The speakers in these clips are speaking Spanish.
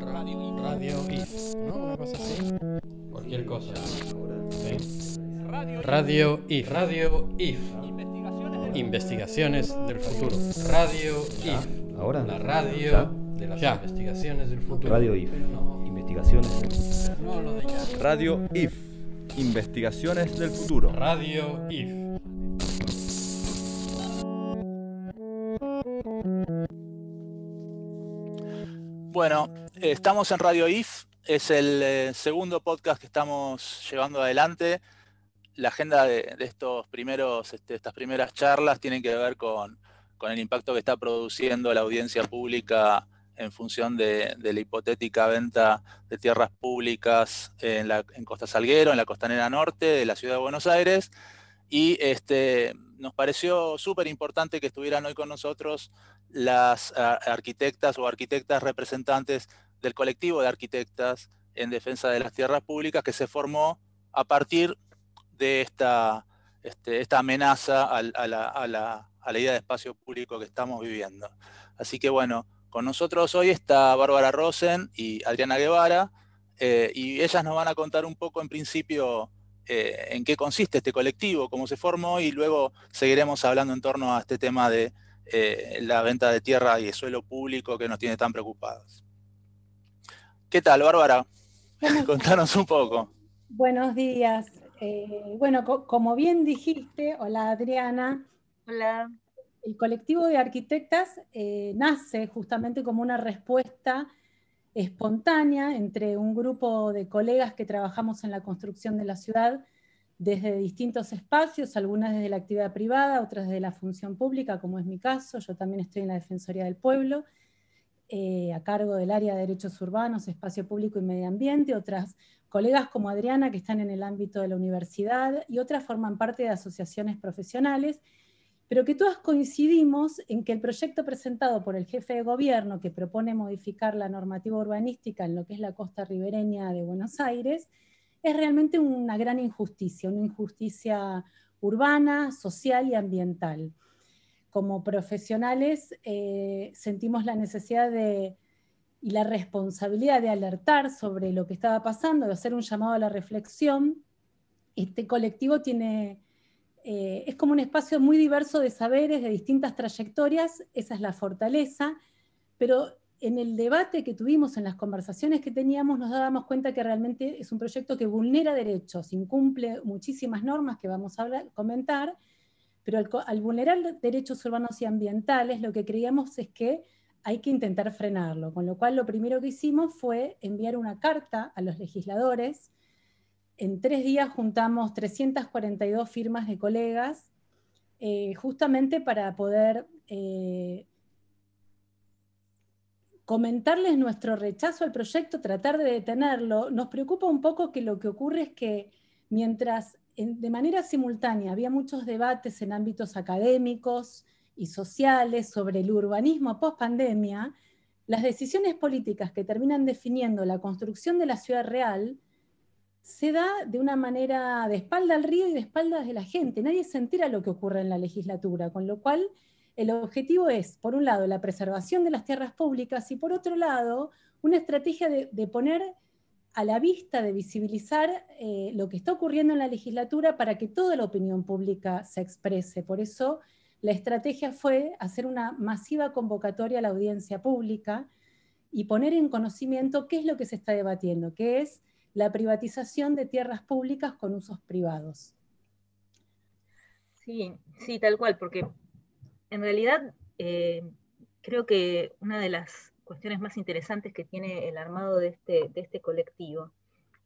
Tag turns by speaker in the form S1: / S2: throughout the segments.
S1: Radio, radio IF, ¿no? Una cosa así. Cualquier cosa. ¿Sí? Radio IF. Radio IF. Investigaciones del futuro. Radio IF.
S2: Ahora.
S1: La radio
S2: Ya.
S1: de las Ya.
S2: investigaciones
S1: del futuro.
S2: Radio IF. Investigaciones.
S1: No lo de ya.
S3: Radio IF. Investigaciones del futuro.
S1: Radio IF.
S4: Bueno, estamos en Radio IF, es el eh, segundo podcast que estamos llevando adelante. La agenda de, estos primeros, este, estas primeras charlas tienen que ver con, el impacto que está produciendo la audiencia pública en función de, la hipotética venta de tierras públicas en, la, Costa Salguero, en la costanera norte de la ciudad de Buenos Aires. Y este, nos pareció súper importante que estuvieran hoy con nosotros las ah, arquitectas o arquitectas representantes del colectivo de arquitectas en defensa de las tierras públicas que se formó a partir de esta, este, esta amenaza al- a, la, a la- a la idea de espacio público que estamos viviendo. Así que bueno, con nosotros hoy está Bárbara Rosen y Adriana Guevara, eh, y ellas nos van a contar un poco en principio eh, en qué consiste este colectivo, cómo se formó, y luego seguiremos hablando en torno a este tema de eh, la venta de tierra y de suelo público que nos tiene tan preocupados. ¿Qué tal, Bárbara?
S5: ¿Cómo
S4: Contanos un poco.
S5: Buenos días. Eh, bueno, co- como bien dijiste, hola Adriana,
S6: Hola.
S5: el colectivo de arquitectas eh, nace justamente como una respuesta espontánea entre un grupo de colegas que trabajamos en la construcción de la ciudad desde distintos espacios, algunas desde la actividad privada, otras desde la función pública, como es mi caso. Yo también estoy en la Defensoría del Pueblo, eh, a cargo del área de derechos urbanos, espacio público y medio ambiente, otras colegas como Adriana que están en el ámbito de la universidad y otras forman parte de asociaciones profesionales, pero que todas coincidimos en que el proyecto presentado por el jefe de gobierno que propone modificar la normativa urbanística en lo que es la costa ribereña de Buenos Aires es realmente una gran injusticia, una injusticia urbana, social y ambiental. Como profesionales eh, sentimos la necesidad de y la responsabilidad de alertar sobre lo que estaba pasando, de hacer un llamado a la reflexión. Este colectivo tiene, eh, es como un espacio muy diverso de saberes, de distintas trayectorias, esa es la fortaleza, pero en el debate que tuvimos, en las conversaciones que teníamos, nos dábamos cuenta que realmente es un proyecto que vulnera derechos, incumple muchísimas normas que vamos a comentar, pero al vulnerar derechos urbanos y ambientales, lo que creíamos es que hay que intentar frenarlo, con lo cual lo primero que hicimos fue enviar una carta a los legisladores. En tres días juntamos 342 firmas de colegas, eh, justamente para poder eh, comentarles nuestro rechazo al proyecto, tratar de detenerlo. Nos preocupa un poco que lo que ocurre es que mientras en- de manera simultánea había muchos debates en ámbitos académicos y sociales sobre el urbanismo post pandemia, las decisiones políticas que terminan definiendo la construcción de la ciudad real se da de una manera de espalda al río y de espaldas de la gente. Nadie se entera lo que ocurre en la legislatura, con lo cual el objetivo es, por un lado, la preservación de las tierras públicas y por otro lado, una estrategia de, poner a la vista, de visibilizar eh, lo que está ocurriendo en la legislatura para que toda la opinión pública se exprese. Por eso la estrategia fue hacer una masiva convocatoria a la audiencia pública y poner en conocimiento qué es lo que se está debatiendo, que es la privatización de tierras públicas con usos privados.
S6: Sí, sí, tal cual, porque en realidad eh, creo que una de las cuestiones más interesantes que tiene el armado de este, este colectivo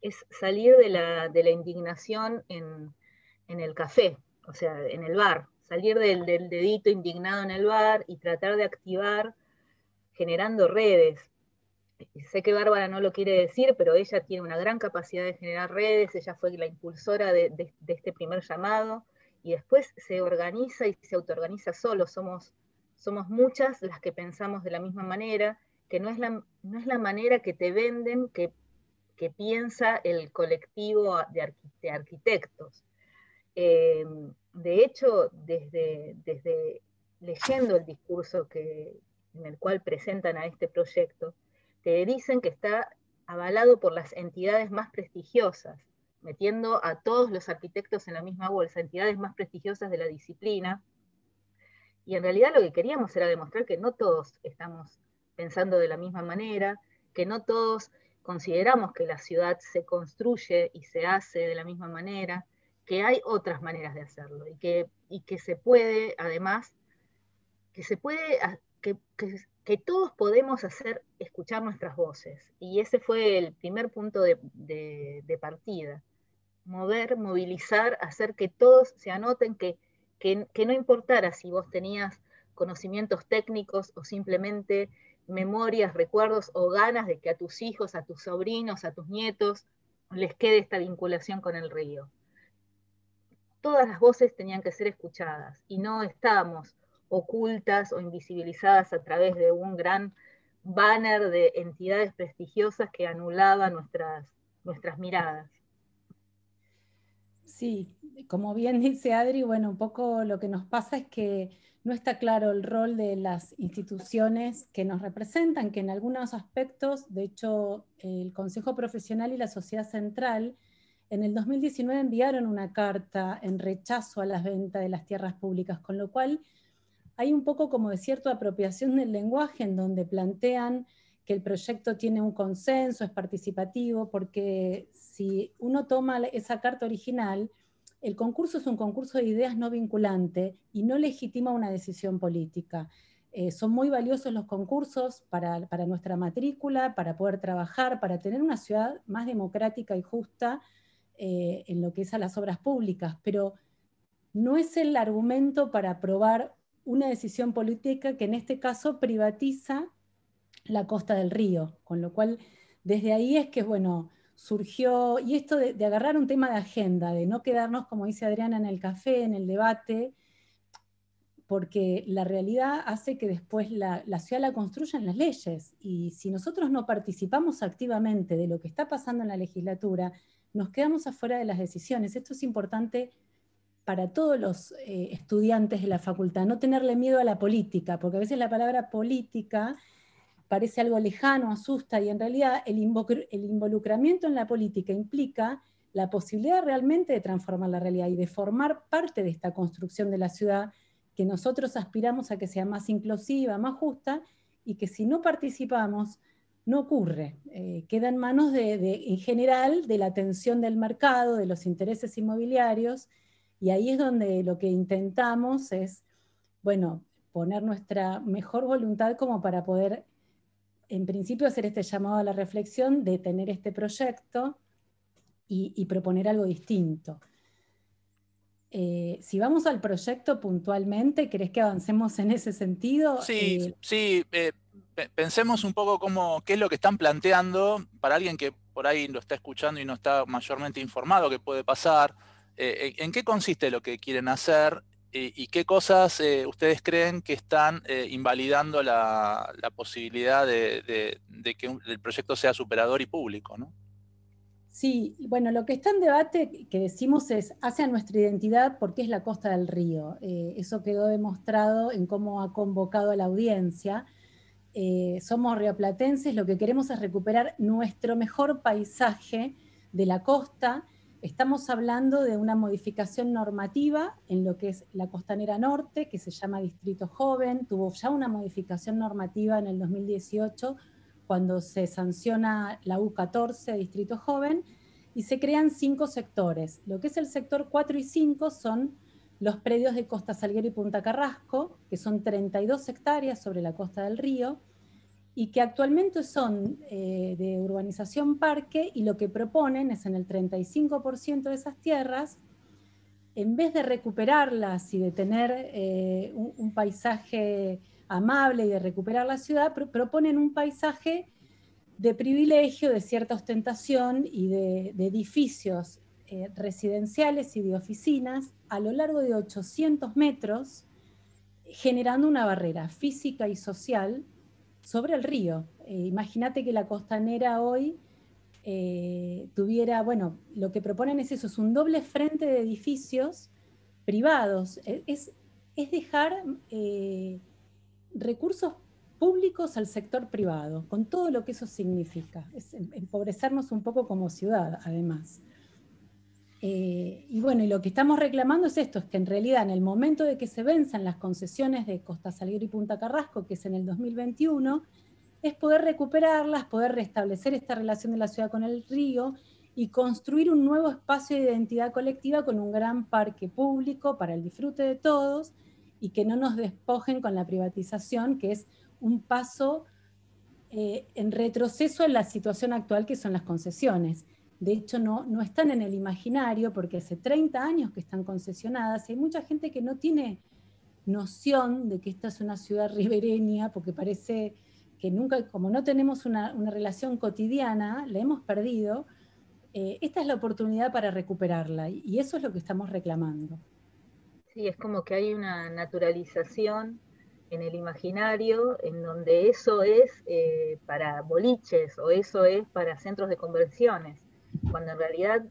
S6: es salir de la, indignación en, el café, o sea, en el bar, salir del, dedito indignado en el bar y tratar de activar generando redes. Sé que Bárbara no lo quiere decir, pero ella tiene una gran capacidad de generar redes, ella fue la impulsora de este primer llamado y después se organiza y se autoorganiza solo. Somos, somos muchas las que pensamos de la misma manera, que no es la, no es la manera que te venden, que, que piensa el colectivo de, arqui- de arquitectos. Eh, de hecho, desde, desde leyendo el discurso en el cual presentan a este proyecto, te dicen que está avalado por las entidades más prestigiosas, metiendo a todos los arquitectos en la misma bolsa, entidades más prestigiosas de la disciplina. Y en realidad lo que queríamos era demostrar que no todos estamos pensando de la misma manera, que no todos consideramos que la ciudad se construye y se hace de la misma manera, que hay otras maneras de hacerlo y que, y que se puede, además, que se puede, que, que, todos podemos hacer escuchar nuestras voces. Y ese fue el primer punto de, de, partida. Mover, movilizar, hacer que todos se anoten, que, que, no importara si vos tenías conocimientos técnicos o simplemente memorias, recuerdos o ganas de que a tus hijos, a tus sobrinos, a tus nietos les quede esta vinculación con el río. Todas las voces tenían que ser escuchadas y no estábamos ocultas o invisibilizadas a través de un gran banner de entidades prestigiosas que anulaba nuestras, nuestras miradas.
S5: Sí, como bien dice Adri, bueno, un poco lo que nos pasa es que no está claro el rol de las instituciones que nos representan, que en algunos aspectos, de hecho, el Consejo Profesional y la Sociedad Central en el 2019 enviaron una carta en rechazo a las ventas de las tierras públicas, con lo cual hay un poco como de cierta apropiación del lenguaje en donde plantean que el proyecto tiene un consenso, es participativo, porque si uno toma esa carta original, el concurso es un concurso de ideas no vinculante y no legitima una decisión política. Eh, son muy valiosos los concursos para, nuestra matrícula, para poder trabajar, para tener una ciudad más democrática y justa eh, en lo que es a las obras públicas, pero no es el argumento para aprobar una decisión política que en este caso privatiza la costa del río, con lo cual desde ahí es que, bueno, surgió, y esto de, agarrar un tema de agenda, de no quedarnos, como dice Adriana, en el café, en el debate, porque la realidad hace que después la, ciudad la construyan las leyes. Y si nosotros no participamos activamente de lo que está pasando en la legislatura, nos quedamos afuera de las decisiones. Esto es importante para todos los eh, estudiantes de la facultad, no tenerle miedo a la política, porque a veces la palabra política parece algo lejano, asusta, y en realidad el, involucramiento en la política implica la posibilidad realmente de transformar la realidad y de formar parte de esta construcción de la ciudad que nosotros aspiramos a que sea más inclusiva, más justa, y que si no participamos, no ocurre. Eh, queda en manos de, en general de la atención del mercado, de los intereses inmobiliarios, y ahí es donde lo que intentamos es, bueno, poner nuestra mejor voluntad como para poder en principio hacer este llamado a la reflexión de tener este proyecto y, proponer algo distinto. Eh, si vamos al proyecto puntualmente, ¿crees que avancemos en ese sentido?
S4: Sí, eh, sí. Eh, pensemos un poco cómo, qué es lo que están planteando para alguien que por ahí lo está escuchando y no está mayormente informado qué puede pasar. ¿En qué consiste lo que quieren hacer ¿Y qué cosas eh, ustedes creen que están eh, invalidando la, posibilidad de, que el proyecto sea superador y público? ¿no?
S5: Sí, bueno, lo que está en debate que decimos es hacia nuestra identidad porque es la costa del río. Eh, eso quedó demostrado en cómo ha convocado a la audiencia. somos rioplatenses, lo que queremos es recuperar nuestro mejor paisaje de la costa Estamos hablando de una modificación normativa en lo que es la costanera norte, que se llama Distrito Joven, tuvo ya una modificación normativa en el 2018 cuando se sanciona la U14 Distrito Joven y se crean cinco sectores. Lo que es el sector 4 y 5 son los predios de Costa Salguero y Punta Carrasco, que son 32 hectáreas sobre la costa del río, y que actualmente son eh, de urbanización parque y lo que proponen es en el 35% de esas tierras, en vez de recuperarlas y de tener eh, un, paisaje amable y de recuperar la ciudad, proponen un paisaje de privilegio, de cierta ostentación y de, edificios eh, residenciales y de oficinas a lo largo de 800 metros, generando una barrera física y social sobre el río. Eh, imagínate que la costanera hoy eh, tuviera, bueno, lo que proponen es eso, es un doble frente de edificios privados. E, es, es dejar eh, recursos públicos al sector privado, con todo lo que eso significa. Es em, empobrecernos un poco como ciudad, además. Eh, y bueno, y lo que estamos reclamando es esto, es que en realidad en el momento de que se venzan las concesiones de Costa Salguero y Punta Carrasco, que es en el 2021, es poder recuperarlas, poder restablecer esta relación de la ciudad con el río y construir un nuevo espacio de identidad colectiva con un gran parque público para el disfrute de todos y que no nos despojen con la privatización, que es un paso eh, en retroceso en la situación actual que son las concesiones. De hecho, no, no están en el imaginario porque hace 30 años que están concesionadas y hay mucha gente que no tiene noción de que esta es una ciudad ribereña porque parece que nunca, como no tenemos una, relación cotidiana, la hemos perdido, eh, esta es la oportunidad para recuperarla y eso es lo que estamos reclamando.
S6: Sí, es como que hay una naturalización en el imaginario en donde eso es eh, para boliches o eso es para centros de conversiones, cuando en realidad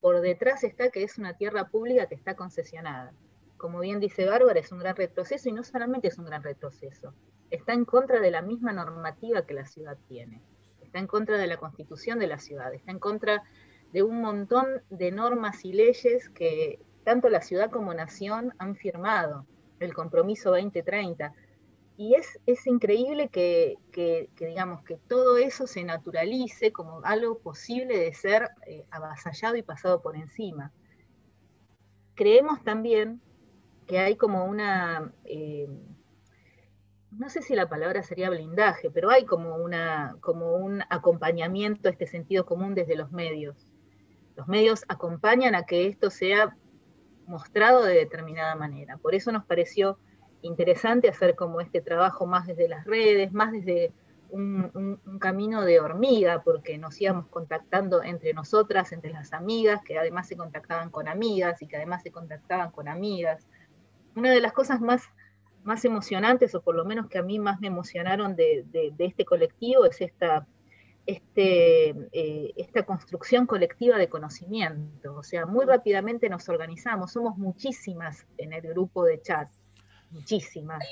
S6: por detrás está que es una tierra pública que está concesionada. Como bien dice Bárbara, es un gran retroceso y no solamente es un gran retroceso, está en contra de la misma normativa que la ciudad tiene, está en contra de la constitución de la ciudad, está en contra de un montón de normas y leyes que tanto la ciudad como nación han firmado, el compromiso 2030. Y es, es increíble que, digamos, que todo eso se naturalice como algo posible de ser eh, avasallado y pasado por encima. Creemos también que hay como una, eh, no sé si la palabra sería blindaje, pero hay como, una, como un acompañamiento a este sentido común desde los medios. Los medios acompañan a que esto sea mostrado de determinada manera. Por eso nos pareció interesante hacer como este trabajo más desde las redes, más desde un, camino de hormiga, porque nos íbamos contactando entre nosotras, entre las amigas, que además se contactaban con amigas y que además se contactaban con amigas. Una de las cosas más, más emocionantes, o por lo menos que a mí más me emocionaron de este colectivo, es esta este, eh, esta construcción colectiva de conocimiento. O sea, muy rápidamente nos organizamos, somos muchísimas en el grupo de chat. Muchísimas.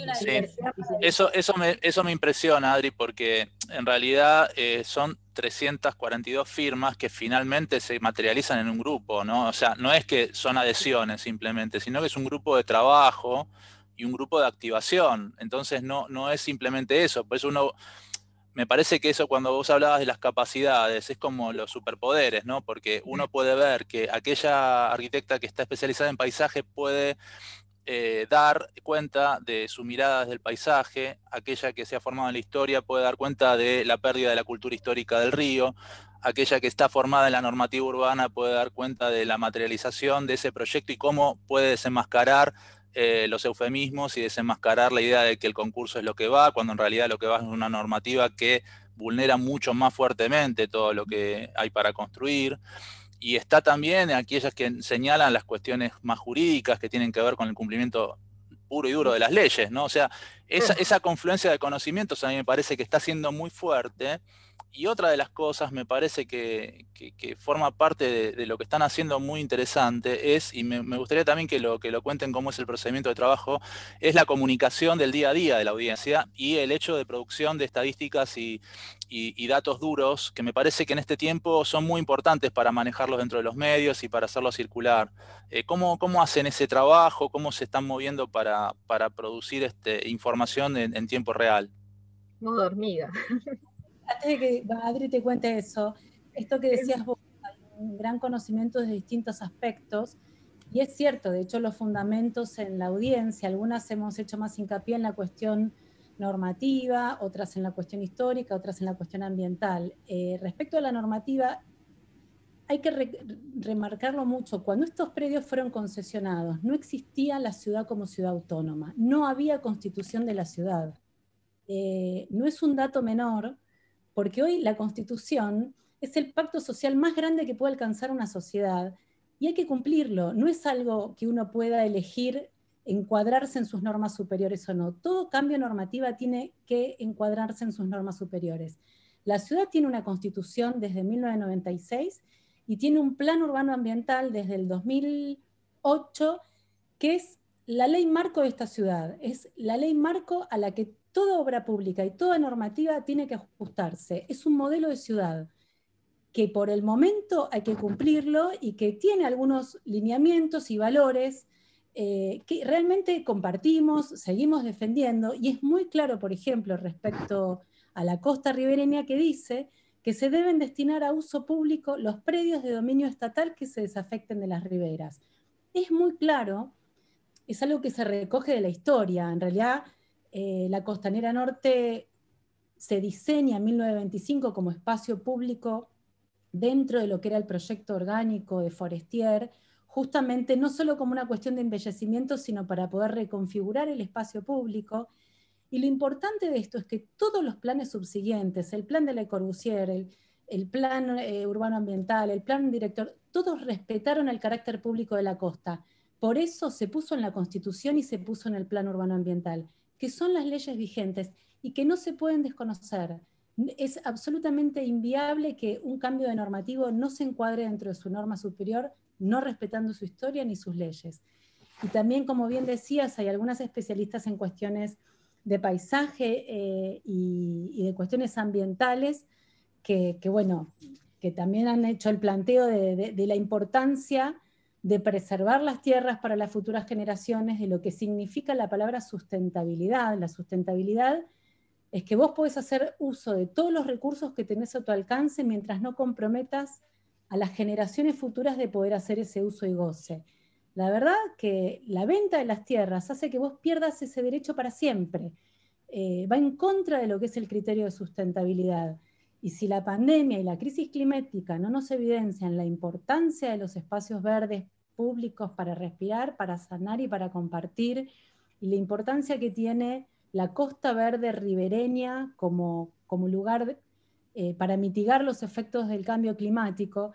S4: Eso, eso, me, eso me impresiona, Adri, porque en realidad eh, son 342 firmas que finalmente se materializan en un grupo, ¿no? O sea, no es que son adhesiones simplemente, sino que es un grupo de trabajo y un grupo de activación. Entonces no, no es simplemente eso, pues uno me parece que eso cuando vos hablabas de las capacidades es como los superpoderes, ¿no? Porque uno puede ver que aquella arquitecta que está especializada en paisaje puede eh, dar cuenta de su mirada del paisaje, aquella que se ha formado en la historia puede dar cuenta de la pérdida de la cultura histórica del río, aquella que está formada en la normativa urbana puede dar cuenta de la materialización de ese proyecto y cómo puede desenmascarar eh, los eufemismos y desenmascarar la idea de que el concurso es lo que va, cuando en realidad lo que va es una normativa que vulnera mucho más fuertemente todo lo que hay para construir. Y está también aquellas que señalan las cuestiones más jurídicas que tienen que ver con el cumplimiento puro y duro de las leyes, ¿no? O sea, esa, esa confluencia de conocimientos a mí me parece que está siendo muy fuerte y otra de las cosas me parece que, forma parte de, lo que están haciendo muy interesante es, y me, gustaría también que lo, que lo cuenten cómo es el procedimiento de trabajo, es la comunicación del día a día de la audiencia y el hecho de producción de estadísticas y, datos duros, que me parece que en este tiempo son muy importantes para manejarlos dentro de los medios y para hacerlos circular. Eh, ¿cómo, hacen ese trabajo? ¿Cómo se están moviendo para, producir este, información en, tiempo real?
S6: Modo hormiga.
S5: antes de que Adri te cuente eso, esto que decías vos, hay un gran conocimiento de distintos aspectos, y es cierto, de hecho los fundamentos en la audiencia, algunas hemos hecho más hincapié en la cuestión normativa, otras en la cuestión histórica, otras en la cuestión ambiental. Eh, respecto a la normativa, hay que remarcarlo mucho. Cuando estos predios fueron concesionados, no existía la ciudad como ciudad autónoma, no había constitución de la ciudad. Eh, no es un dato menor porque hoy la constitución es el pacto social más grande que puede alcanzar una sociedad y hay que cumplirlo. No es algo que uno pueda elegir encuadrarse en sus normas superiores o no. Todo cambio normativa tiene que encuadrarse en sus normas superiores. La ciudad tiene una constitución desde 1996 y tiene un plan urbano ambiental desde el 2008 que es la ley marco de esta ciudad, es la ley marco a la que toda obra pública y toda normativa tiene que ajustarse. Es un modelo de ciudad que por el momento hay que cumplirlo y que tiene algunos lineamientos y valores eh, que realmente compartimos, seguimos defendiendo, y es muy claro, por ejemplo, respecto a la costa ribereña que dice que se deben destinar a uso público los predios de dominio estatal que se desafecten de las riberas. Es muy claro, es algo que se recoge de la historia. En realidad, eh, la Costanera Norte se diseña en 1925 como espacio público dentro de lo que era el proyecto orgánico de Forestier, justamente no solo como una cuestión de embellecimiento, sino para poder reconfigurar el espacio público. Y lo importante de esto es que todos los planes subsiguientes, el plan de Le Corbusier, el, plan eh, urbano ambiental, el plan director, todos respetaron el carácter público de la costa. Por eso se puso en la Constitución y se puso en el plan urbano ambiental, que son las leyes vigentes y que no se pueden desconocer. Es absolutamente inviable que un cambio de normativo no se encuadre dentro de su norma superior no respetando su historia ni sus leyes. Y también, como bien decías, hay algunas especialistas en cuestiones de paisaje eh, y, de cuestiones ambientales que, bueno, que también han hecho el planteo de, la importancia de preservar las tierras para las futuras generaciones, de lo que significa la palabra sustentabilidad. La sustentabilidad es que vos podés hacer uso de todos los recursos que tenés a tu alcance mientras no comprometas a las generaciones futuras de poder hacer ese uso y goce. La verdad que la venta de las tierras hace que vos pierdas ese derecho para siempre. Eh, va en contra de lo que es el criterio de sustentabilidad. Y si la pandemia y la crisis climática no nos evidencian la importancia de los espacios verdes públicos para respirar, para sanar y para compartir, y la importancia que tiene la costa verde ribereña como, como lugar eh, para mitigar los efectos del cambio climático,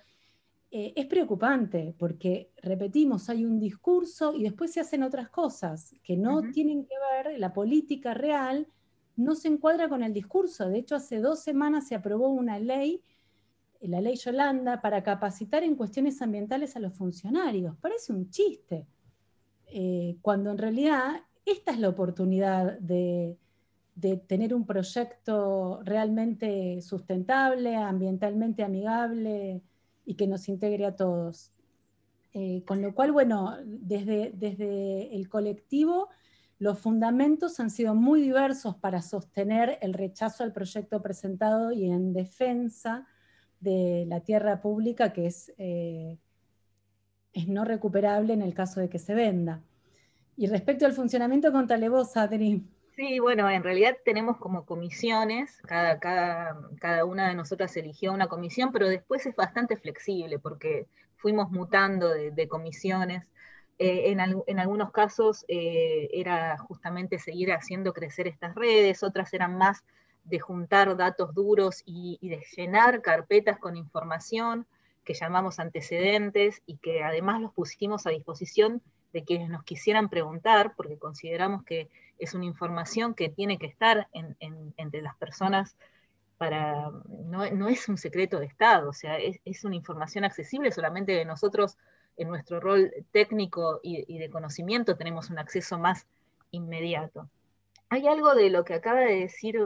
S5: eh, es preocupante porque, repetimos, hay un discurso y después se hacen otras cosas que no tienen que ver, la política real no se encuadra con el discurso. De hecho, hace dos semanas se aprobó una ley, la ley Yolanda, para capacitar en cuestiones ambientales a los funcionarios. Parece un chiste, eh, cuando en realidad esta es la oportunidad de, de tener un proyecto realmente sustentable, ambientalmente amigable y que nos integre a todos. Eh, con lo cual, bueno, desde, desde el colectivo, los fundamentos han sido muy diversos para sostener el rechazo al proyecto presentado y en defensa de la tierra pública que es, eh, es no recuperable en el caso de que se venda. Y respecto al funcionamiento, contale vos, Adri.
S6: Sí, bueno, en realidad tenemos como comisiones, cada una de nosotras eligió una comisión, pero después es bastante flexible porque fuimos mutando de, comisiones. Eh, en, en, algunos casos eh, era justamente seguir haciendo crecer estas redes, otras eran más de juntar datos duros y, de llenar carpetas con información que llamamos antecedentes y que además los pusimos a disposición de quienes nos quisieran preguntar, porque consideramos que es una información que tiene que estar entre las personas para, no, es un secreto de Estado, o sea, es, una información accesible solamente de nosotros en nuestro rol técnico y, de conocimiento tenemos un acceso más inmediato. Hay algo de lo que acaba de decir,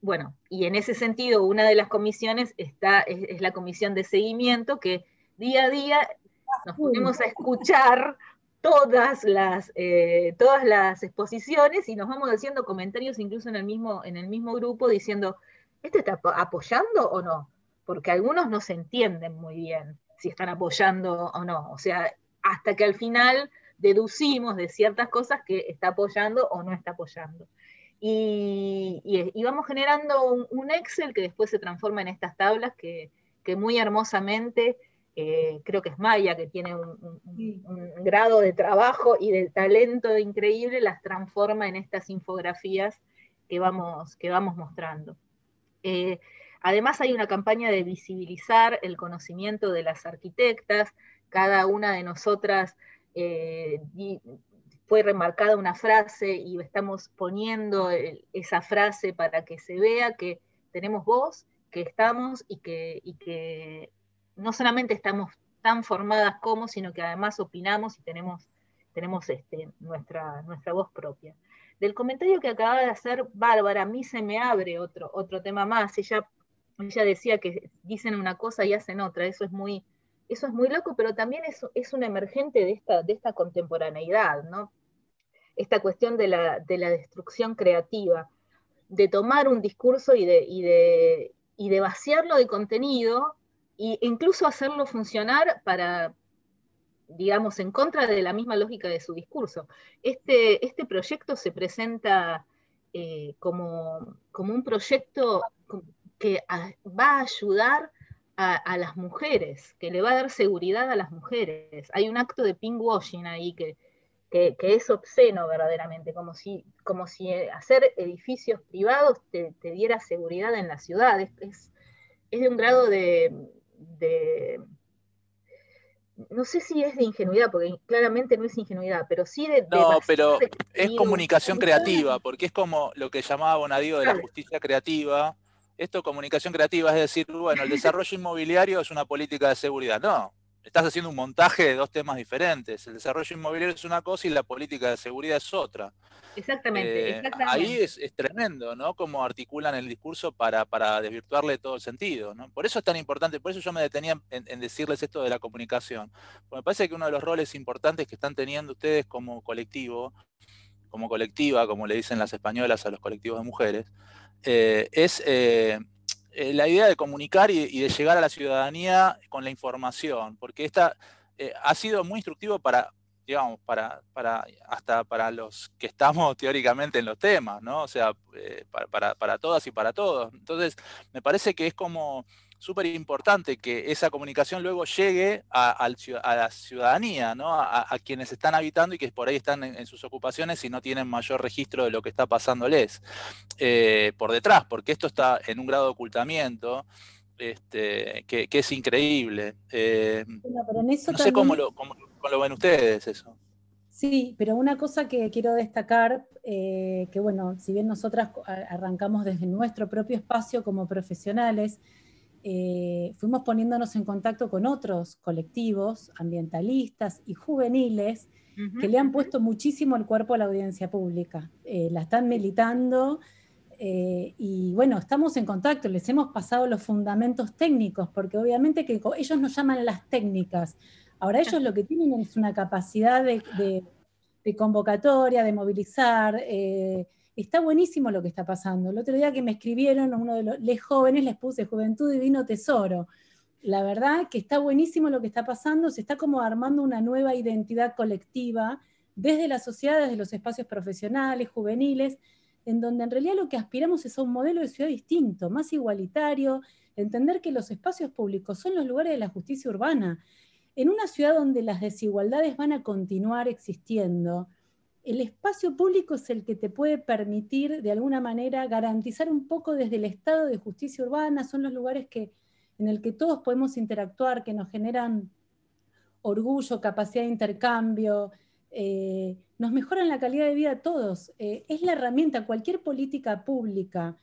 S6: bueno, y en ese sentido una de las comisiones está, es la comisión de seguimiento que día a día nos ponemos a escuchar todas las, eh, todas las exposiciones y nos vamos haciendo comentarios incluso en el mismo, en el mismo grupo diciendo, ¿este está apoyando o no? Porque algunos no se entienden muy bien si están apoyando o no. O sea, hasta que al final deducimos de ciertas cosas que está apoyando o no está apoyando. Y, vamos generando un, Excel que después se transforma en estas tablas que, que muy hermosamente eh, creo que es Maya, que tiene un, grado de trabajo y de talento increíble, las transforma en estas infografías que vamos, que vamos mostrando. Eh, además hay una campaña de visibilizar el conocimiento de las arquitectas, cada una de nosotras eh, fue remarcada una frase y estamos poniendo esa frase para que se vea que tenemos voz, que estamos y que, no solamente estamos tan formadas como, sino que además opinamos y tenemos tenemos este, nuestra, nuestra voz propia. Del comentario que acaba de hacer Bárbara, a mí se me abre otro, otro tema más. Ella decía que dicen una cosa y hacen otra. Eso es muy, eso es muy loco, pero también es, es un emergente de esta, de esta contemporaneidad, ¿no? Esta cuestión de la, de la destrucción creativa, de tomar un discurso y de, y de, y vaciarlo de contenido e incluso hacerlo funcionar para, digamos, en contra de la misma lógica de su discurso. Este, este proyecto se presenta eh, como, como, un proyecto que va a ayudar a, las mujeres, que le va a dar seguridad a las mujeres. Hay un acto de pinkwashing ahí que, que, es obsceno verdaderamente, como si, como si eh, hacer edificios privados te, diera seguridad en la ciudad. Es, es, es de un grado de, de no sé si es de ingenuidad, porque claramente no es ingenuidad, pero sí de...
S4: no, pero es comunicación creativa, porque es como lo que llamaba Bonadío de la justicia creativa. Esto es comunicación creativa, es decir, bueno, el desarrollo inmobiliario es una política de seguridad. No, estás haciendo un montaje de dos temas diferentes. El desarrollo inmobiliario es una cosa y la política de seguridad es otra.
S6: Exactamente,
S4: eh, Ahí es, tremendo, ¿no? Cómo articulan el discurso para, desvirtuarle todo el sentido, ¿no? Por eso es tan importante, por eso yo me detenía en, decirles esto de la comunicación. Porque me parece que uno de los roles importantes que están teniendo ustedes como colectivo, como colectiva, como le dicen las españolas a los colectivos de mujeres, eh, es eh, la idea de comunicar y, de llegar a la ciudadanía con la información, porque esta ha sido muy instructivo para, digamos, para, para, hasta para los que estamos teóricamente en los temas, ¿no? O sea, eh, para, para, todas y para todos. Entonces, me parece que es como súper importante que esa comunicación luego llegue a, la ciudadanía, ¿no? A, quienes están habitando y que por ahí están en, sus ocupaciones y no tienen mayor registro de lo que está pasándoles eh, por detrás, porque esto está en un grado de ocultamiento. Este, que, es increíble. Eh, no sé cómo lo, lo ven ustedes eso.
S5: Sí, pero una cosa que quiero destacar, eh, que bueno, si bien nosotras arrancamos desde nuestro propio espacio como profesionales, eh, fuimos poniéndonos en contacto con otros colectivos ambientalistas y juveniles que le han puesto muchísimo el cuerpo a la audiencia pública. Eh, la están militando y bueno, estamos en contacto, les hemos pasado los fundamentos técnicos, porque obviamente que ellos nos llaman las técnicas, Ahora ellos lo que tienen es una capacidad de, convocatoria, de movilizar. Está buenísimo lo que está pasando. El otro día que me escribieron, uno de los jóvenes les puse Juventud Divino Tesoro. La verdad que está buenísimo lo que está pasando, se está como armando una nueva identidad colectiva desde la sociedad, desde los espacios profesionales, juveniles, en donde en realidad lo que aspiramos es a un modelo de ciudad distinto, más igualitario, entender que los espacios públicos son los lugares de la justicia urbana, en una ciudad donde las desigualdades van a continuar existiendo, el espacio público es el que te puede permitir, de alguna manera, garantizar un poco desde el estado de justicia urbana, son los lugares que, en el que todos podemos interactuar, que nos generan orgullo, capacidad de intercambio, eh, nos mejoran la calidad de vida a todos. Eh, es la herramienta, cualquier política pública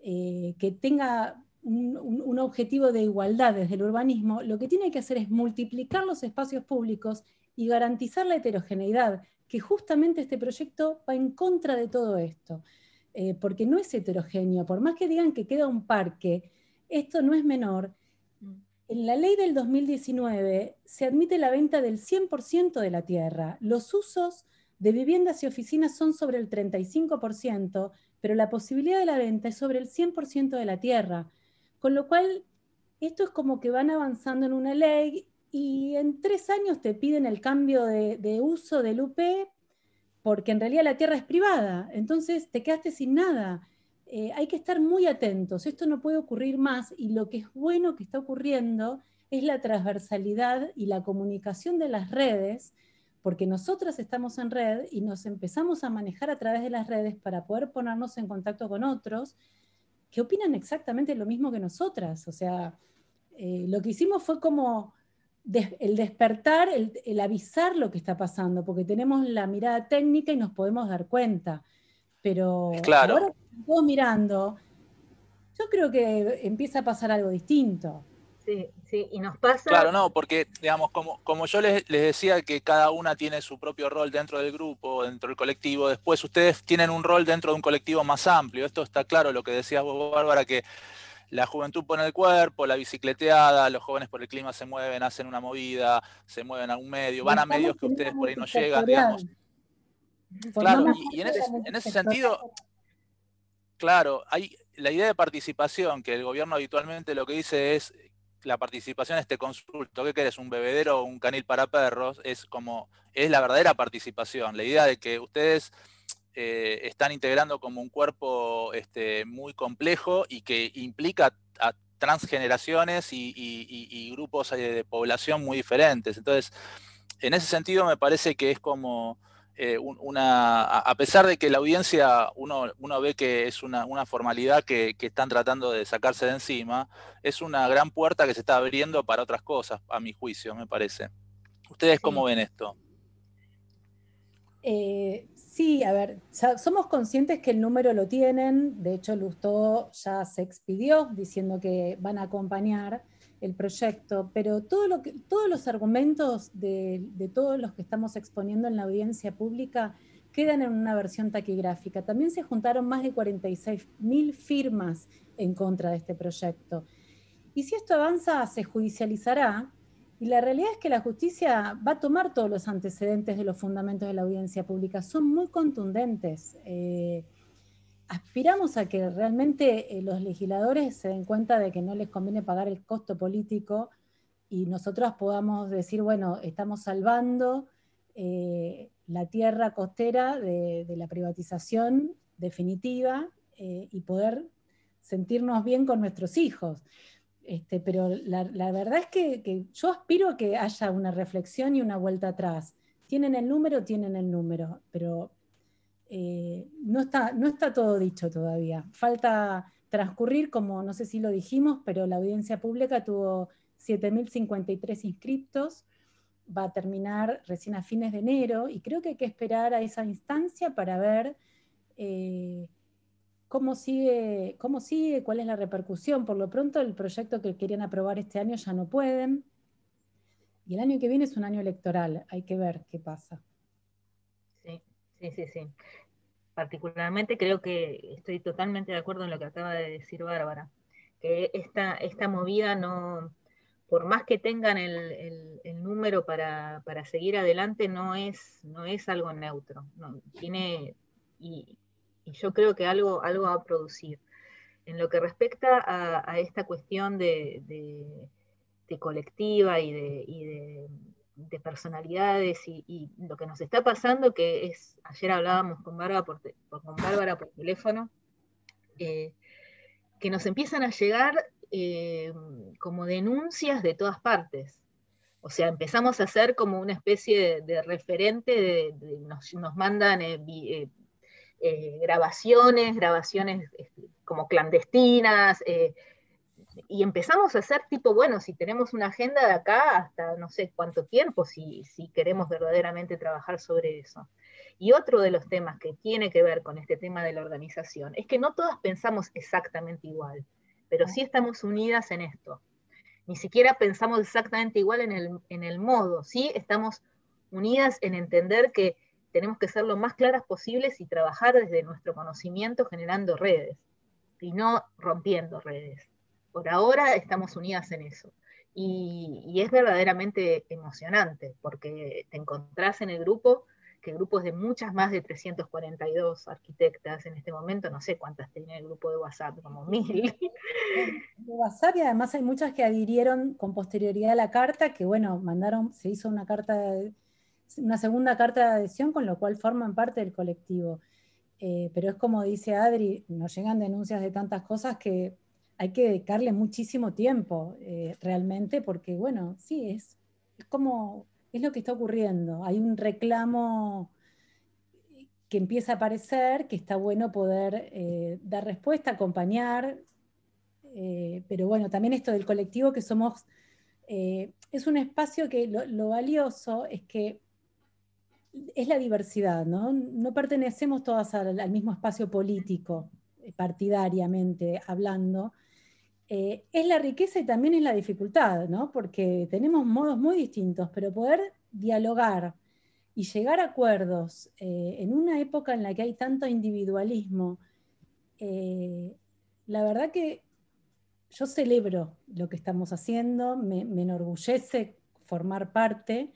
S5: eh, que tenga un, objetivo de igualdad desde el urbanismo, lo que tiene que hacer es multiplicar los espacios públicos y garantizar la heterogeneidad, que justamente este proyecto va en contra de todo esto, eh, porque no es heterogéneo, por más que digan que queda un parque, esto no es menor. En la ley del 2019 se admite la venta del 100% de la tierra. Los usos de viviendas y oficinas son sobre el 35%, pero la posibilidad de la venta es sobre el 100% de la tierra. Con lo cual, esto es como que van avanzando en una ley y en tres años te piden el cambio de, uso del UP porque en realidad la tierra es privada, entonces te quedaste sin nada. Eh, hay que estar muy atentos, esto no puede ocurrir más y lo que es bueno que está ocurriendo es la transversalidad y la comunicación de las redes, porque nosotras estamos en red y nos empezamos a manejar a través de las redes para poder ponernos en contacto con otros que opinan exactamente lo mismo que nosotras. O sea, eh, lo que hicimos fue como el despertar, el, avisar lo que está pasando, porque tenemos la mirada técnica y nos podemos dar cuenta. Pero
S4: claro.
S5: ahora todos mirando, yo creo que empieza a pasar algo distinto.
S6: Sí, sí, y nos pasa...
S4: Claro, no, porque, digamos, como, como yo les, les, decía que cada una tiene su propio rol dentro del grupo, dentro del colectivo, después ustedes tienen un rol dentro de un colectivo más amplio. Esto está claro, lo que decías vos, Bárbara, que la juventud pone el cuerpo, la bicicleteada, los jóvenes por el clima se mueven, hacen una movida, se mueven a un medio, van a medios que ustedes por ahí no llegan, digamos. Claro, y, en, ese, en ese sentido, claro, hay la idea de participación, que el gobierno habitualmente lo que dice es la participación este consulto, ¿qué querés? ¿Un bebedero o un canil para perros? Es como, es la verdadera participación, la idea de que ustedes eh, están integrando como un cuerpo este, muy complejo y que implica a transgeneraciones y, grupos eh, de población muy diferentes. Entonces, en ese sentido me parece que es como eh, una, a pesar de que la audiencia uno, uno ve que es una, formalidad que, están tratando de sacarse de encima, es una gran puerta que se está abriendo para otras cosas, a mi juicio, me parece. ¿Ustedes cómo ven esto?
S5: Eh, sí, a ver, somos conscientes que el número lo tienen, de hecho Lustó ya se expidió diciendo que van a acompañar el proyecto, pero todos los argumentos de, todos los que estamos exponiendo en la audiencia pública quedan en una versión taquigráfica. También se juntaron más de 46.000 firmas en contra de este proyecto. Y si esto avanza, se judicializará. Y la realidad es que la justicia va a tomar todos los antecedentes de los fundamentos de la audiencia pública. Son muy contundentes. Eh, aspiramos a que realmente eh, los legisladores se den cuenta de que no les conviene pagar el costo político y nosotros podamos decir, bueno, estamos salvando eh, la tierra costera de, la privatización definitiva y poder sentirnos bien con nuestros hijos. Este, pero la, verdad es que, yo aspiro a que haya una reflexión y una vuelta atrás. Tienen el número, tienen el número, pero eh, no, está, no está todo dicho todavía. Falta transcurrir, como no sé si lo dijimos, pero la audiencia pública tuvo 7.053 inscriptos, va a terminar recién a fines de enero y creo que hay que esperar a esa instancia para ver eh, cómo, sigue, cómo sigue, cuál es la repercusión. Por lo pronto el proyecto que querían aprobar este año ya no pueden. Y el año que viene es un año electoral, hay que ver qué pasa.
S6: Sí, sí, sí. Particularmente creo que estoy totalmente de acuerdo en lo que acaba de decir Bárbara, que esta, esta movida no, por más que tengan el, número para, seguir adelante, no es, no es algo neutro. tiene, y, yo creo que algo, algo va a producir. En lo que respecta a, esta cuestión de, colectiva y de de personalidades y, lo que nos está pasando, que es, ayer hablábamos con Bárbara por, con Bárbara por teléfono, eh, que nos empiezan a llegar eh, como denuncias de todas partes. O sea, empezamos a hacer como una especie de, referente, nos, mandan eh, grabaciones, grabaciones este, como clandestinas, y empezamos a hacer tipo, bueno, si tenemos una agenda de acá hasta no sé cuánto tiempo, si, si queremos verdaderamente trabajar sobre eso. Y otro de los temas que tiene que ver con este tema de la organización es que no todas pensamos exactamente igual, pero sí estamos unidas en esto. Ni siquiera pensamos exactamente igual en el, en el modo, sí estamos unidas en entender que tenemos que ser lo más claras posibles y trabajar desde nuestro conocimiento generando redes y no rompiendo redes por ahora estamos unidas en eso. Y, es verdaderamente emocionante, porque te encontrás en el grupo, que el grupo es de muchas más de 342 arquitectas en este momento, no sé cuántas tiene el grupo de WhatsApp, como mil.
S5: De WhatsApp y además hay muchas que adhirieron con posterioridad a la carta, que bueno, mandaron, se hizo una carta, una segunda carta de adhesión, con lo cual forman parte del colectivo. Eh, pero es como dice Adri, nos llegan denuncias de tantas cosas que hay que dedicarle muchísimo tiempo eh, realmente, porque bueno, sí, es, es como, es lo que está ocurriendo. Hay un reclamo que empieza a aparecer, que está bueno poder eh, dar respuesta, acompañar, pero bueno, también esto del colectivo que somos, es un espacio que lo, valioso es que es la diversidad, ¿no? No pertenecemos todas al mismo espacio político, partidariamente hablando, eh, es la riqueza y también es la dificultad, ¿no? Porque tenemos modos muy distintos, pero poder dialogar y llegar a acuerdos eh, en una época en la que hay tanto individualismo, eh, la verdad que yo celebro lo que estamos haciendo, me, enorgullece formar parte,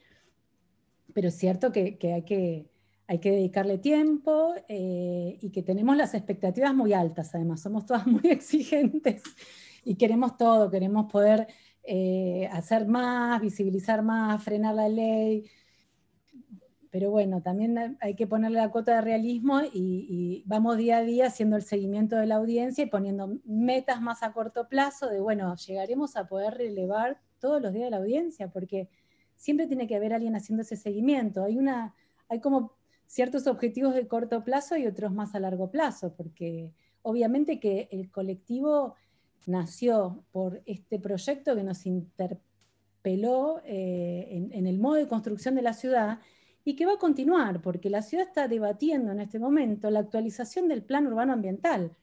S5: pero es cierto que, hay, que hay, que dedicarle tiempo eh, y que tenemos las expectativas muy altas, además, somos todas muy exigentes y queremos todo, queremos poder hacer más, visibilizar más, frenar la ley, pero bueno, también hay que ponerle la cuota de realismo y, vamos día a día haciendo el seguimiento de la audiencia y poniendo metas más a corto plazo de, bueno, llegaremos a poder relevar todos los días la audiencia, porque siempre tiene que haber alguien haciendo ese seguimiento. Hay, una, hay como ciertos objetivos de corto plazo y otros más a largo plazo, porque obviamente que el colectivo nació por este proyecto que nos interpeló eh, en, el modo de construcción de la ciudad y que va a continuar, porque la ciudad está debatiendo en este momento la actualización del plan urbano ambiental.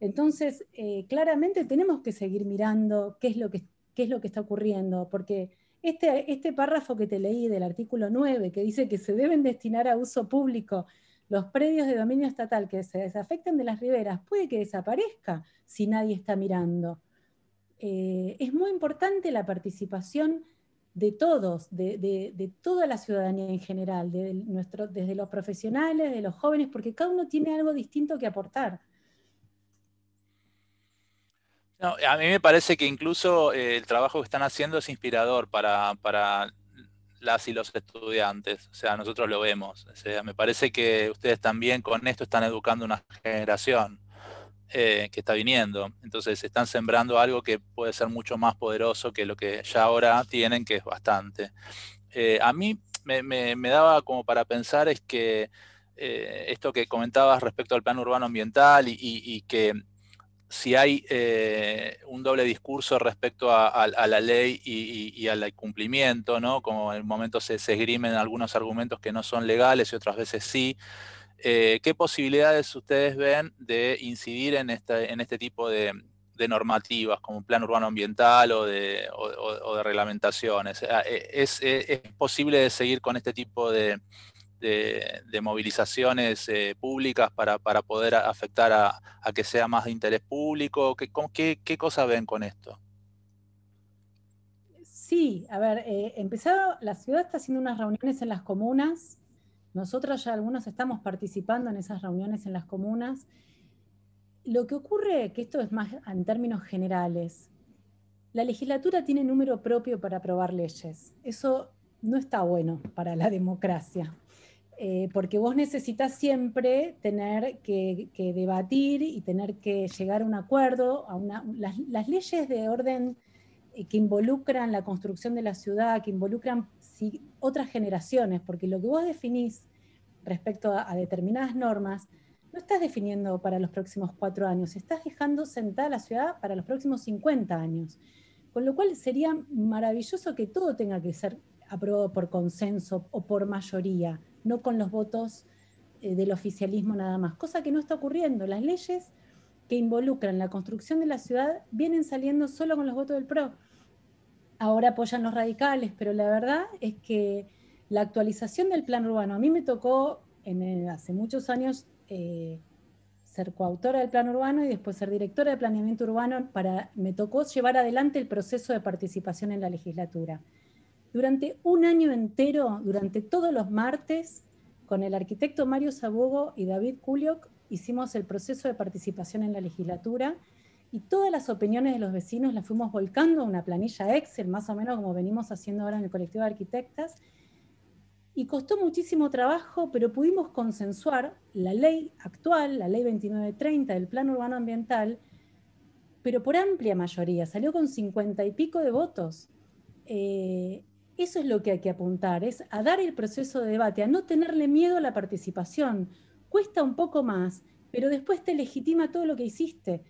S5: Entonces, eh, claramente tenemos que seguir mirando qué es lo que, es lo que está ocurriendo, porque este, este párrafo que te leí del artículo 9, que dice que se deben destinar a uso público los predios de dominio estatal que se desafecten de las riberas, puede que desaparezca si nadie está mirando. Eh, es muy importante la participación de todos, de, toda la ciudadanía en general, de desde los profesionales, de los jóvenes, porque cada uno tiene algo distinto que aportar.
S4: A mí me parece que incluso eh, el trabajo que están haciendo es inspirador para, para, las y los estudiantes. O sea, nosotros lo vemos. O sea, me parece que ustedes también con esto están educando una generación. Eh, que está viniendo. Entonces están sembrando algo que puede ser mucho más poderoso que lo que ya ahora tienen, que es bastante. Eh, a mí me, daba como para pensar es que esto que comentabas respecto al plan urbano ambiental y, que si hay un doble discurso respecto a, la ley y, al cumplimiento, ¿no? Como en el momento se, se esgrimen algunos argumentos que no son legales y otras veces sí. Eh, ¿qué posibilidades ustedes ven de incidir en este, en este tipo de, normativas, como plan urbano ambiental o de, reglamentaciones? Eh, ¿Es, posible seguir con este tipo de, movilizaciones eh, públicas para, poder afectar a, que sea más de interés público? ¿Qué, qué, qué cosas ven con esto?
S5: Sí, a ver, empezado, la ciudad está haciendo unas reuniones en las comunas nosotros ya algunos estamos participando en esas reuniones en las comunas. Lo que ocurre, que esto es más en términos generales, la legislatura tiene número propio para aprobar leyes. Eso no está bueno para la democracia, eh, porque vos necesitas siempre tener que, debatir y tener que llegar a un acuerdo. A las, leyes de orden eh, que involucran la construcción de la ciudad, que involucran otras generaciones, porque lo que vos definís respecto a, determinadas normas, no estás definiendo para los próximos cuatro años, estás dejando sentada la ciudad para los próximos 50 años. Con lo cual sería maravilloso que todo tenga que ser aprobado por consenso o por mayoría, no con los votos eh, del oficialismo nada más, cosa que no está ocurriendo. Las leyes que involucran la construcción de la ciudad vienen saliendo solo con los votos del PRO ahora apoyan los radicales, pero la verdad es que la actualización del plan urbano, a mí me tocó en hace muchos años eh, ser coautora del plan urbano y después ser directora de planeamiento urbano, para, me tocó llevar adelante el proceso de participación en la legislatura. Durante un año entero, durante todos los martes, con el arquitecto Mario Sabugo y David Kuliok, hicimos el proceso de participación en la legislatura y todas las opiniones de los vecinos las fuimos volcando a una planilla Excel, más o menos como venimos haciendo ahora en el colectivo de arquitectas. Y costó muchísimo trabajo, pero pudimos consensuar la ley actual, la ley 2930 del Plan Urbano Ambiental, pero por amplia mayoría, salió con 50 y pico de votos. Eh, eso es lo que hay que apuntar, es a dar el proceso de debate, a no tenerle miedo a la participación. Cuesta un poco más, pero después te legitima todo lo que hiciste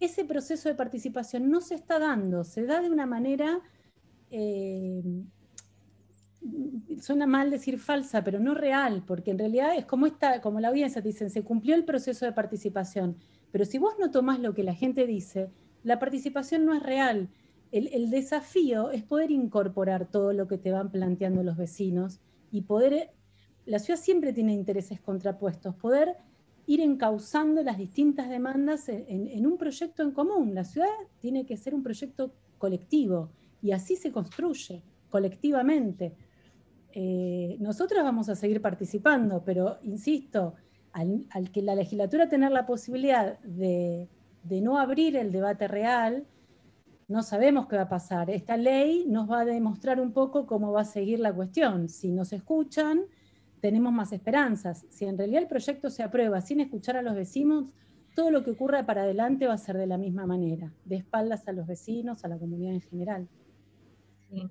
S5: ese proceso de participación no se está dando, se da de una manera, eh, suena mal decir falsa, pero no real, porque en realidad es como, esta, como la audiencia te dicen, se cumplió el proceso de participación, pero si vos no tomás lo que la gente dice, la participación no es real. El, desafío es poder incorporar todo lo que te van planteando los vecinos y poder, la ciudad siempre tiene intereses contrapuestos, poder ir encauzando las distintas demandas en, un proyecto en común. La ciudad tiene que ser un proyecto colectivo y así se construye colectivamente. Eh, nosotros vamos a seguir participando, pero insisto, al, que la legislatura tener la posibilidad de, no abrir el debate real, no sabemos qué va a pasar. Esta ley nos va a demostrar un poco cómo va a seguir la cuestión. Si nos escuchan, tenemos más esperanzas. Si en realidad el proyecto se aprueba sin escuchar a los vecinos, todo lo que ocurra para adelante va a ser de la misma manera, de espaldas a los vecinos, a la comunidad en general.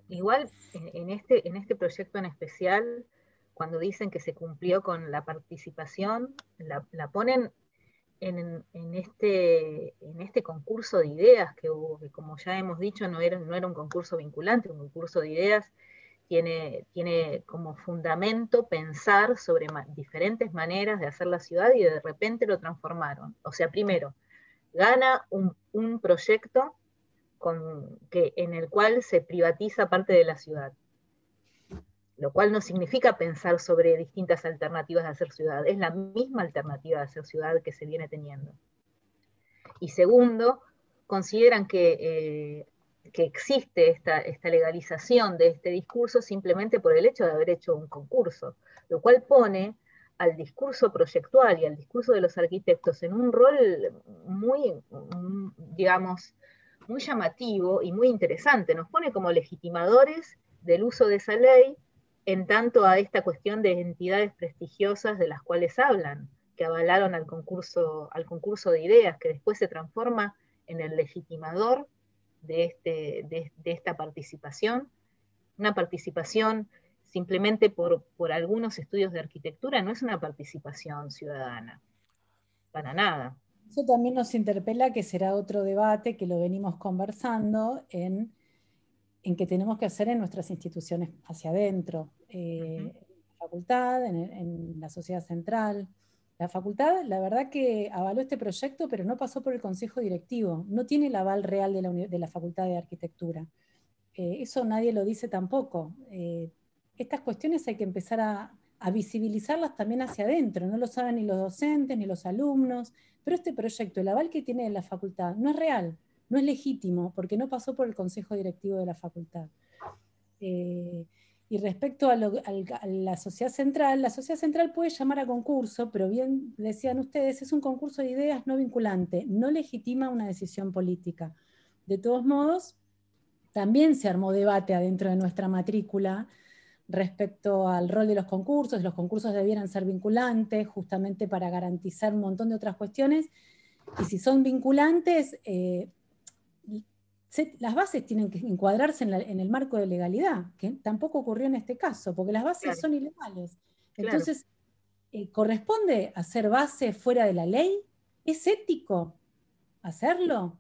S6: igual en este, en este proyecto en especial, cuando dicen que se cumplió con la participación, la, ponen en, este, en este concurso de ideas que hubo, que como ya hemos dicho no era, no era un concurso vinculante, un concurso de ideas tiene, tiene como fundamento pensar sobre diferentes maneras de hacer la ciudad y de repente lo transformaron. O sea, primero, gana un, proyecto que, en el cual se privatiza parte de la ciudad lo cual no significa pensar sobre distintas alternativas de hacer ciudad, es la misma alternativa de hacer ciudad que se viene teniendo. Y segundo, consideran que, eh, que existe esta, esta, legalización de este discurso simplemente por el hecho de haber hecho un concurso, lo cual pone al discurso proyectual y al discurso de los arquitectos en un rol muy, digamos, muy llamativo y muy interesante. Nos pone como legitimadores del uso de esa ley en tanto a esta cuestión de entidades prestigiosas de las cuales hablan, que avalaron al concurso, al concurso de ideas, que después se transforma en el legitimador de, este, esta participación. Una participación simplemente por algunos estudios de arquitectura no es una participación ciudadana, para nada.
S5: Eso también nos interpela que será otro debate que lo venimos conversando en en que tenemos que hacer en nuestras instituciones hacia adentro, eh, en la facultad, en, la sociedad central. La facultad, la verdad que avaló este proyecto, pero no pasó por el consejo directivo, no tiene el aval real de la, de la facultad de arquitectura. Eh, eso nadie lo dice tampoco. Eh, estas cuestiones hay que empezar a, a visibilizarlas también hacia adentro, no lo saben ni los docentes ni los alumnos, pero este proyecto, el aval que tiene la facultad, no es real no es legítimo porque no pasó por el consejo directivo de la facultad. Eh, y respecto a, la sociedad central, la sociedad central puede llamar a concurso, pero bien decían ustedes, es un concurso de ideas no vinculante, no legitima una decisión política. De todos modos, también se armó debate adentro de nuestra matrícula respecto al rol de los concursos, los concursos debieran ser vinculantes justamente para garantizar un montón de otras cuestiones, y si son vinculantes, eh, las bases tienen que encuadrarse en, el marco de legalidad, que tampoco ocurrió en este caso, porque las bases son ilegales. Entonces, eh, ¿corresponde hacer base fuera de la ley? ¿Es ético hacerlo?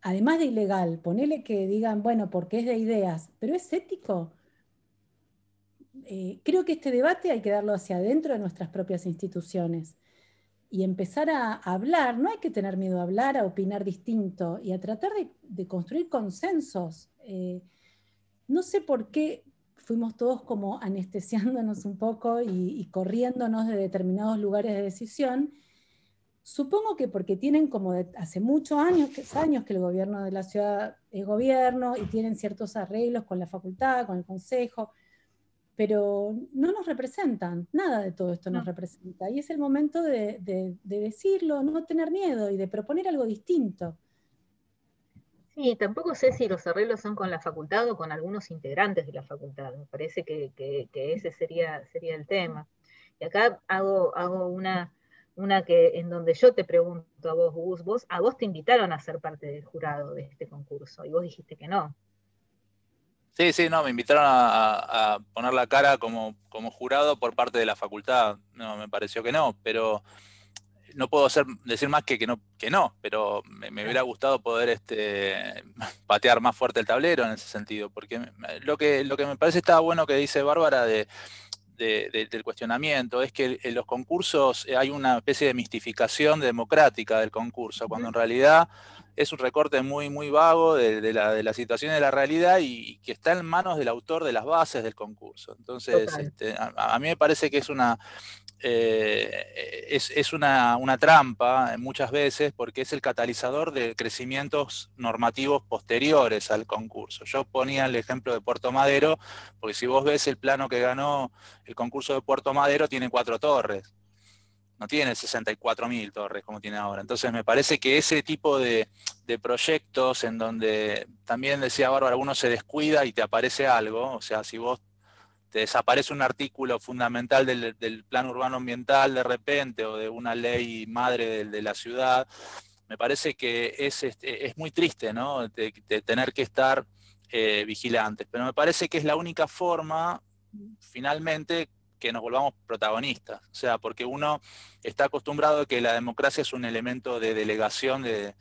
S5: Además de ilegal, ponele que digan, bueno, porque es de ideas, pero ¿es ético? Eh, creo que este debate hay que darlo hacia adentro de nuestras propias instituciones y empezar a hablar, no hay que tener miedo a hablar, a opinar distinto y a tratar de, construir consensos. Eh, no sé por qué fuimos todos como anestesiándonos un poco y, corriéndonos de determinados lugares de decisión. Supongo que porque tienen como hace muchos años, años que el gobierno de la ciudad es gobierno y tienen ciertos arreglos con la facultad, con el consejo, pero no nos representan, nada de todo esto nos representa. Y es el momento de, decirlo, no tener miedo y de proponer algo distinto.
S6: Sí, tampoco sé si los arreglos son con la facultad o con algunos integrantes de la facultad. Me parece que, ese sería, sería el tema. Y acá hago, hago una, una que en donde yo te pregunto a vos, Gus, vos, a vos te invitaron a ser parte del jurado de este concurso y vos dijiste que no.
S4: Sí, sí, no, me invitaron a, poner la cara como, como, jurado por parte de la facultad. No, me pareció que no, pero no puedo decir más que, que no, que no, pero me, hubiera gustado poder este, patear más fuerte el tablero en ese sentido, porque lo que, lo que me parece está bueno que dice Bárbara de, del cuestionamiento es que en los concursos hay una especie de mistificación democrática del concurso, cuando en realidad es un recorte muy, muy vago de, la, de la, situación de la realidad y, que está en manos del autor de las bases del concurso. Entonces, este, a, mí me parece que es una, eh, es, una, trampa muchas veces porque es el catalizador de crecimientos normativos posteriores al concurso. Yo ponía el ejemplo de Puerto Madero, porque si vos ves el plano que ganó el concurso de Puerto Madero, tiene cuatro torres no tiene 64.000 torres como tiene ahora. Entonces me parece que ese tipo de, proyectos en donde también decía Bárbara, uno se descuida y te aparece algo, o sea, si vos te desaparece un artículo fundamental del, plan urbano ambiental de repente o de una ley madre de, la ciudad, me parece que es, este, es muy triste, ¿no? De, tener que estar eh, vigilantes. Pero me parece que es la única forma, finalmente, que nos volvamos protagonistas. O sea, porque uno está acostumbrado a que la democracia es un elemento de delegación de,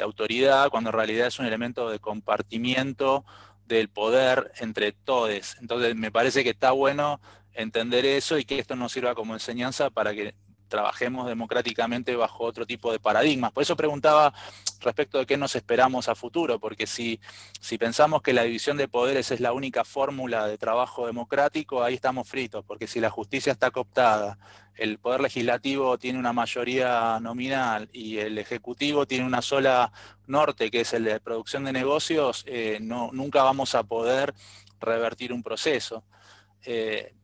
S4: autoridad, cuando en realidad es un elemento de compartimiento del poder entre todos. Entonces me parece que está bueno entender eso y que esto nos sirva como enseñanza para que trabajemos democráticamente bajo otro tipo de paradigmas. Por eso preguntaba respecto de qué nos esperamos a futuro, porque si, si pensamos que la división de poderes es la única fórmula de trabajo democrático, ahí estamos fritos, porque si la justicia está cooptada, el poder legislativo tiene una mayoría nominal y el ejecutivo tiene una sola norte, que es el de producción de negocios, eh, no, nunca vamos a poder revertir un proceso. Eh,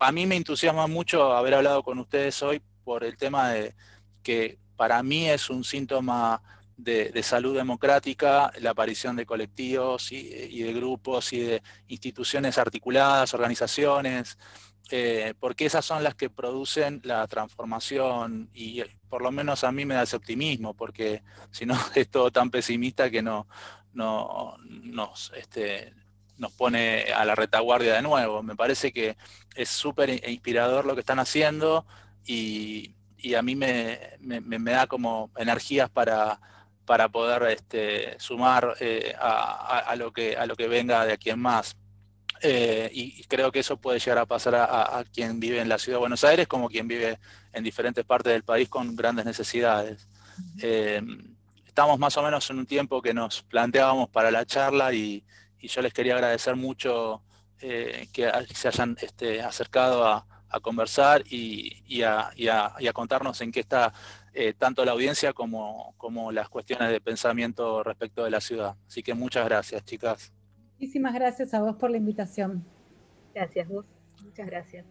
S4: a mí me entusiasma mucho haber hablado con ustedes hoy por el tema de que para mí es un síntoma de, salud democrática la aparición de colectivos y, de grupos y de instituciones articuladas, organizaciones, eh, porque esas son las que producen la transformación y por lo menos a mí me da ese optimismo, porque si no es todo tan pesimista que no, no nos, este, nos pone a la retaguardia de nuevo. Me parece que es súper inspirador lo que están haciendo y, a mí me, da como energías para, para poder este, sumar eh, a, lo que, a lo que venga de aquí en más. Eh, y creo que eso puede llegar a pasar a, quien vive en la ciudad de Buenos Aires como quien vive en diferentes partes del país con grandes necesidades. Eh, estamos más o menos en un tiempo que nos planteábamos para la charla y, yo les quería agradecer mucho que se hayan este, acercado a, conversar y, a, contarnos en qué está eh, tanto la audiencia como, como las cuestiones de pensamiento respecto de la ciudad. Así que muchas gracias, chicas.
S5: Muchísimas gracias a vos por la invitación.
S6: Gracias, vos. Muchas gracias.